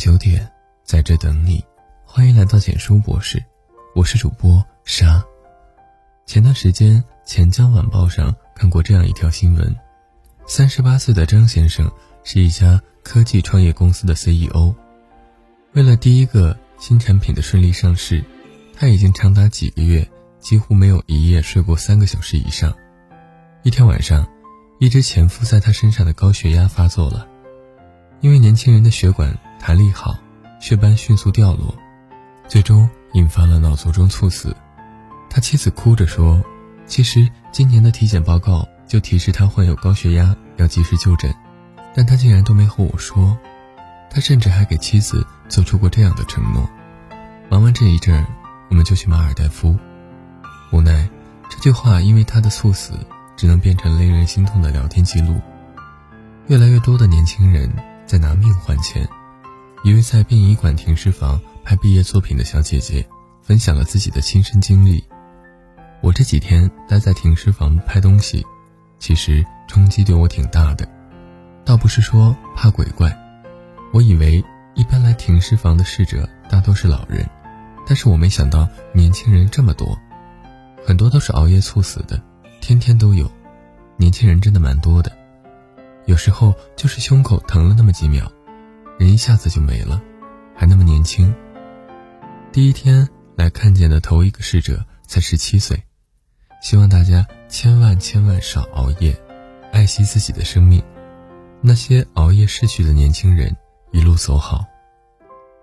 九点，在这等你。欢迎来到简书博士，我是主播沙。前段时间，钱江晚报上看过这样一条新闻：三十八岁的张先生是一家科技创业公司的 CEO。为了第一个新产品的顺利上市，他已经长达几个月几乎没有一夜睡过三个小时以上。一天晚上，一直潜伏在他身上的高血压发作了。因为年轻人的血管弹力好，血斑迅速掉落，最终引发了脑卒中猝死。他妻子哭着说：“其实今年的体检报告就提示他患有高血压，要及时就诊，但他竟然都没和我说。他甚至还给妻子做出过这样的承诺：忙完这一阵，我们就去马尔代夫。无奈，这句话因为他的猝死，只能变成令人心痛的聊天记录。越来越多的年轻人。”在拿命换钱。一位在殡仪馆停尸房拍毕业作品的小姐姐分享了自己的亲身经历：我这几天待在停尸房拍东西，其实冲击对我挺大的。倒不是说怕鬼怪，我以为一般来停尸房的逝者大多是老人，但是我没想到年轻人这么多，很多都是熬夜猝死的，天天都有。年轻人真的蛮多的。有时候就是胸口疼了那么几秒，人一下子就没了，还那么年轻。第一天来看见的头一个逝者才十七岁，希望大家千万千万少熬夜，爱惜自己的生命。那些熬夜逝去的年轻人一路走好。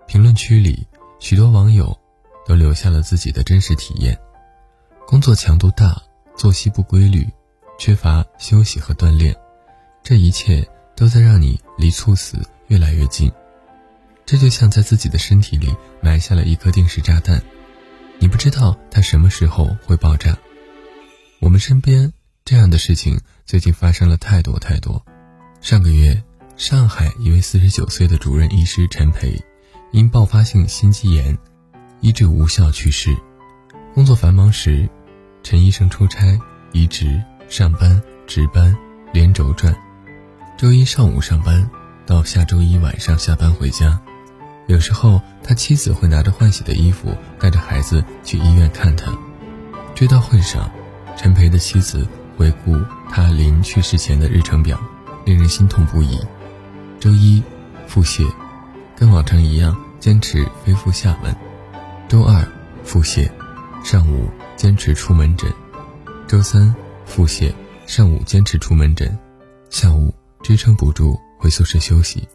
评论区里许多网友都留下了自己的真实体验：工作强度大，作息不规律，缺乏休息和锻炼。这一切都在让你离猝死越来越近，这就像在自己的身体里埋下了一颗定时炸弹，你不知道它什么时候会爆炸。我们身边这样的事情最近发生了太多太多。上个月，上海一位四十九岁的主任医师陈培，因爆发性心肌炎，医治无效去世。工作繁忙时，陈医生出差、移植、上班、值班，连轴转。周一上午上班，到下周一晚上下班回家。有时候他妻子会拿着换洗的衣服，带着孩子去医院看他。追悼会上，陈培的妻子回顾他临去世前的日程表，令人心痛不已。周一，腹泻，跟往常一样坚持飞赴厦门。周二，腹泻，上午坚持出门诊。周三，腹泻，上午坚持出门诊，下午。支撑不住，回宿舍休息。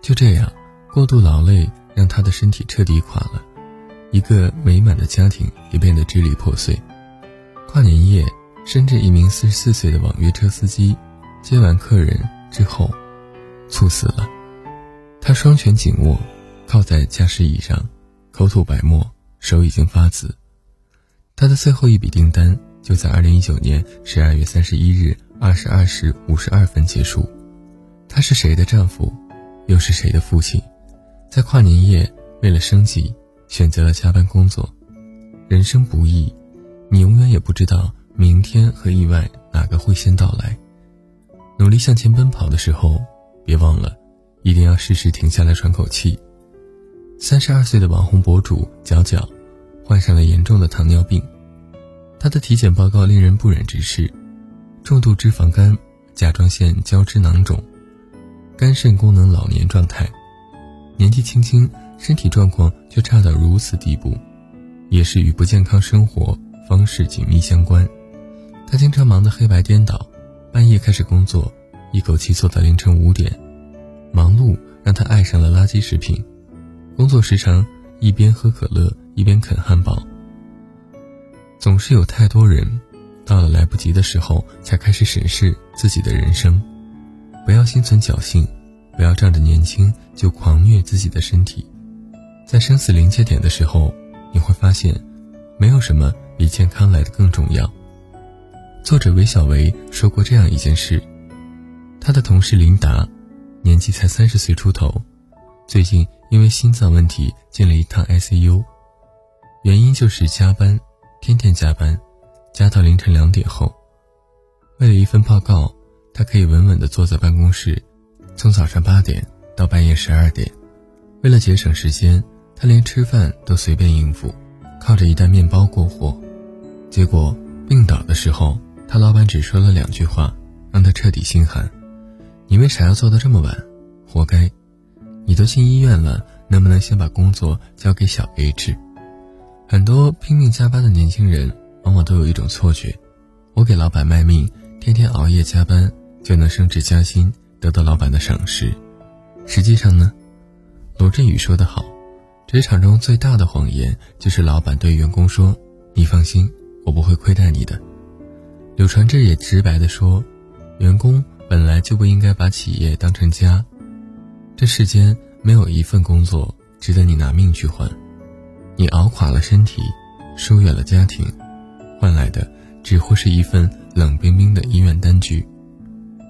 就这样，过度劳累让他的身体彻底垮了，一个美满的家庭也变得支离破碎。跨年夜，深圳一名四十四岁的网约车司机接完客人之后，猝死了。他双拳紧握，靠在驾驶椅上，口吐白沫，手已经发紫。他的最后一笔订单就在二零一九年十二月三十一日二十二时五十二分结束。他是谁的丈夫，又是谁的父亲？在跨年夜，为了生计，选择了加班工作。人生不易，你永远也不知道明天和意外哪个会先到来。努力向前奔跑的时候，别忘了，一定要适时停下来喘口气。三十二岁的网红博主角角，患上了严重的糖尿病，他的体检报告令人不忍直视：重度脂肪肝、甲状腺胶质囊肿。肝肾功能老年状态，年纪轻轻，身体状况却差到如此地步，也是与不健康生活方式紧密相关。他经常忙得黑白颠倒，半夜开始工作，一口气做到凌晨五点。忙碌让他爱上了垃圾食品，工作时常一边喝可乐一边啃汉堡。总是有太多人，到了来不及的时候才开始审视自己的人生。不要心存侥幸，不要仗着年轻就狂虐自己的身体。在生死临界点的时候，你会发现，没有什么比健康来的更重要。作者韦小维说过这样一件事：他的同事琳达，年纪才三十岁出头，最近因为心脏问题进了一趟 ICU，原因就是加班，天天加班，加到凌晨两点后，为了一份报告。他可以稳稳地坐在办公室，从早上八点到半夜十二点，为了节省时间，他连吃饭都随便应付，靠着一袋面包过活。结果病倒的时候，他老板只说了两句话，让他彻底心寒：“你为啥要做到这么晚？活该！你都进医院了，能不能先把工作交给小 H？” 很多拼命加班的年轻人，往往都有一种错觉：我给老板卖命，天天熬夜加班，就能升职加薪，得到老板的赏识。实际上呢，罗振宇说得好，职场中最大的谎言就是老板对员工说：“你放心，我不会亏待你的。”柳传志也直白地说：“员工本来就不应该把企业当成家，这世间没有一份工作值得你拿命去换。”你熬垮了身体，疏远了家庭，换来的只会是一份冷冰冰的医院单据。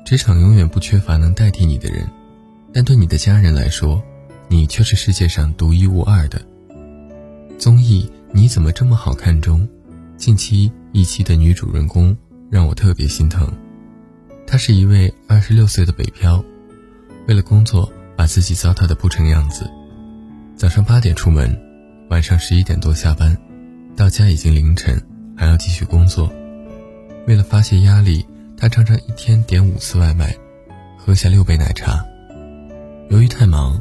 职场永远不缺乏能代替你的人，但对你的家人来说，你却是世界上独一无二的。综艺《你怎么这么好看》中，近期一期的女主人公让我特别心疼。她是一位二十六岁的北漂，为了工作把自己糟蹋的不成样子，早上八点出门。晚上十一点多下班，到家已经凌晨，还要继续工作。为了发泄压力，他常常一天点五次外卖，喝下六杯奶茶。由于太忙，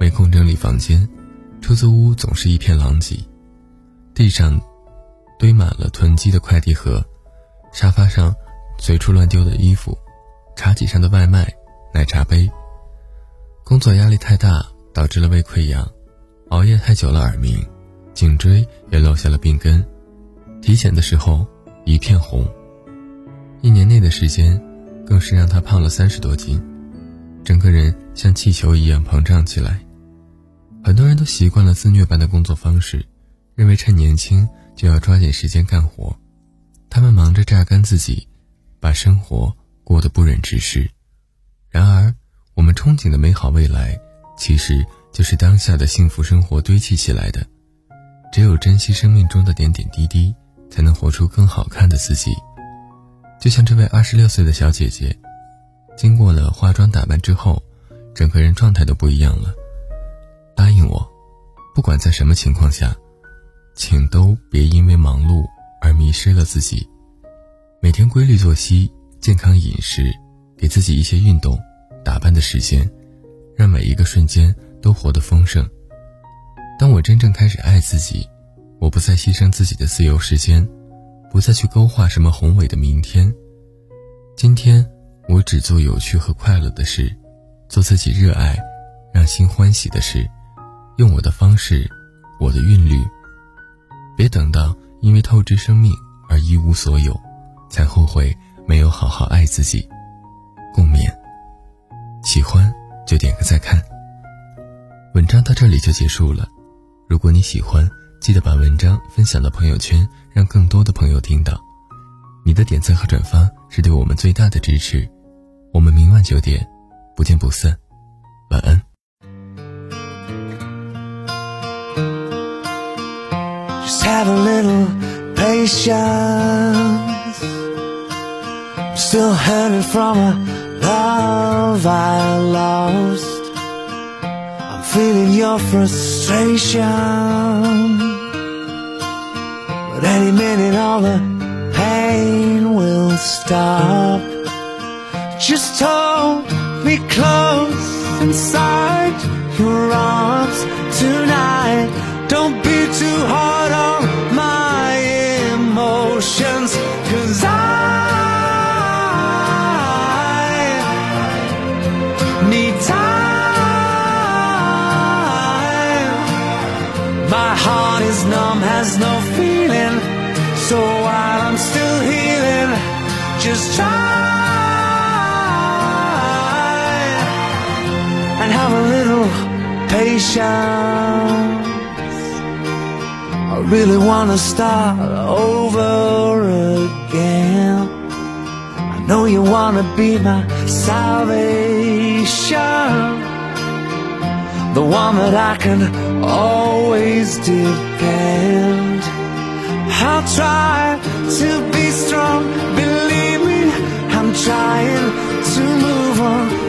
没空整理房间，出租屋总是一片狼藉，地上堆满了囤积的快递盒，沙发上随处乱丢的衣服，茶几上的外卖、奶茶杯。工作压力太大，导致了胃溃疡。熬夜太久了，耳鸣，颈椎也落下了病根，体检的时候一片红。一年内的时间，更是让他胖了三十多斤，整个人像气球一样膨胀起来。很多人都习惯了自虐般的工作方式，认为趁年轻就要抓紧时间干活。他们忙着榨干自己，把生活过得不忍直视。然而，我们憧憬的美好未来，其实。就是当下的幸福生活堆砌起来的，只有珍惜生命中的点点滴滴，才能活出更好看的自己。就像这位二十六岁的小姐姐，经过了化妆打扮之后，整个人状态都不一样了。答应我，不管在什么情况下，请都别因为忙碌而迷失了自己。每天规律作息，健康饮食，给自己一些运动、打扮的时间，让每一个瞬间。都活得丰盛。当我真正开始爱自己，我不再牺牲自己的自由时间，不再去勾画什么宏伟的明天。今天，我只做有趣和快乐的事，做自己热爱、让心欢喜的事，用我的方式，我的韵律。别等到因为透支生命而一无所有，才后悔没有好好爱自己。共勉。喜欢就点个再看。文章到这里就结束了。如果你喜欢，记得把文章分享到朋友圈，让更多的朋友听到。你的点赞和转发是对我们最大的支持。我们明晚九点不见不散。晚安。feeling your frustration. But any minute all the pain will stop. Just hold me close inside your arms tonight. Don't be too hard on my emotions, cause I need time My heart is numb, has no feeling. Still healing, just try and have a little patience. I really wanna start over again. I know you wanna be my salvation the one that I can always depend. I'll try to be strong, believe me, I'm trying to move on.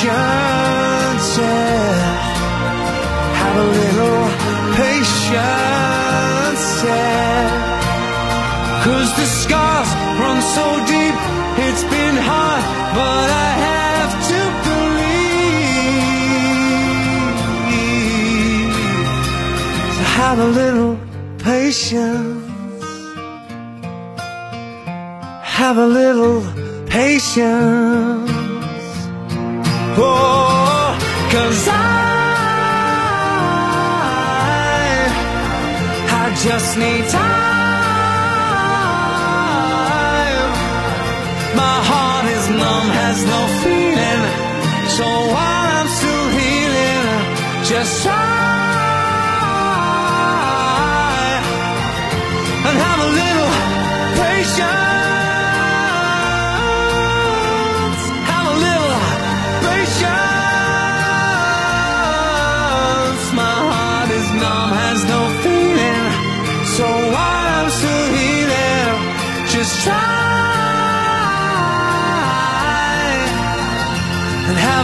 Patience. Yeah. Have a little patience. Yeah. Cause the scars run so deep, it's been hard, but I have to believe. So have a little patience. Have a little patience. Oh, cause I, I just need time.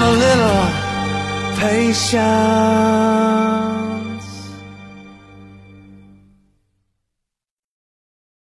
A little patience.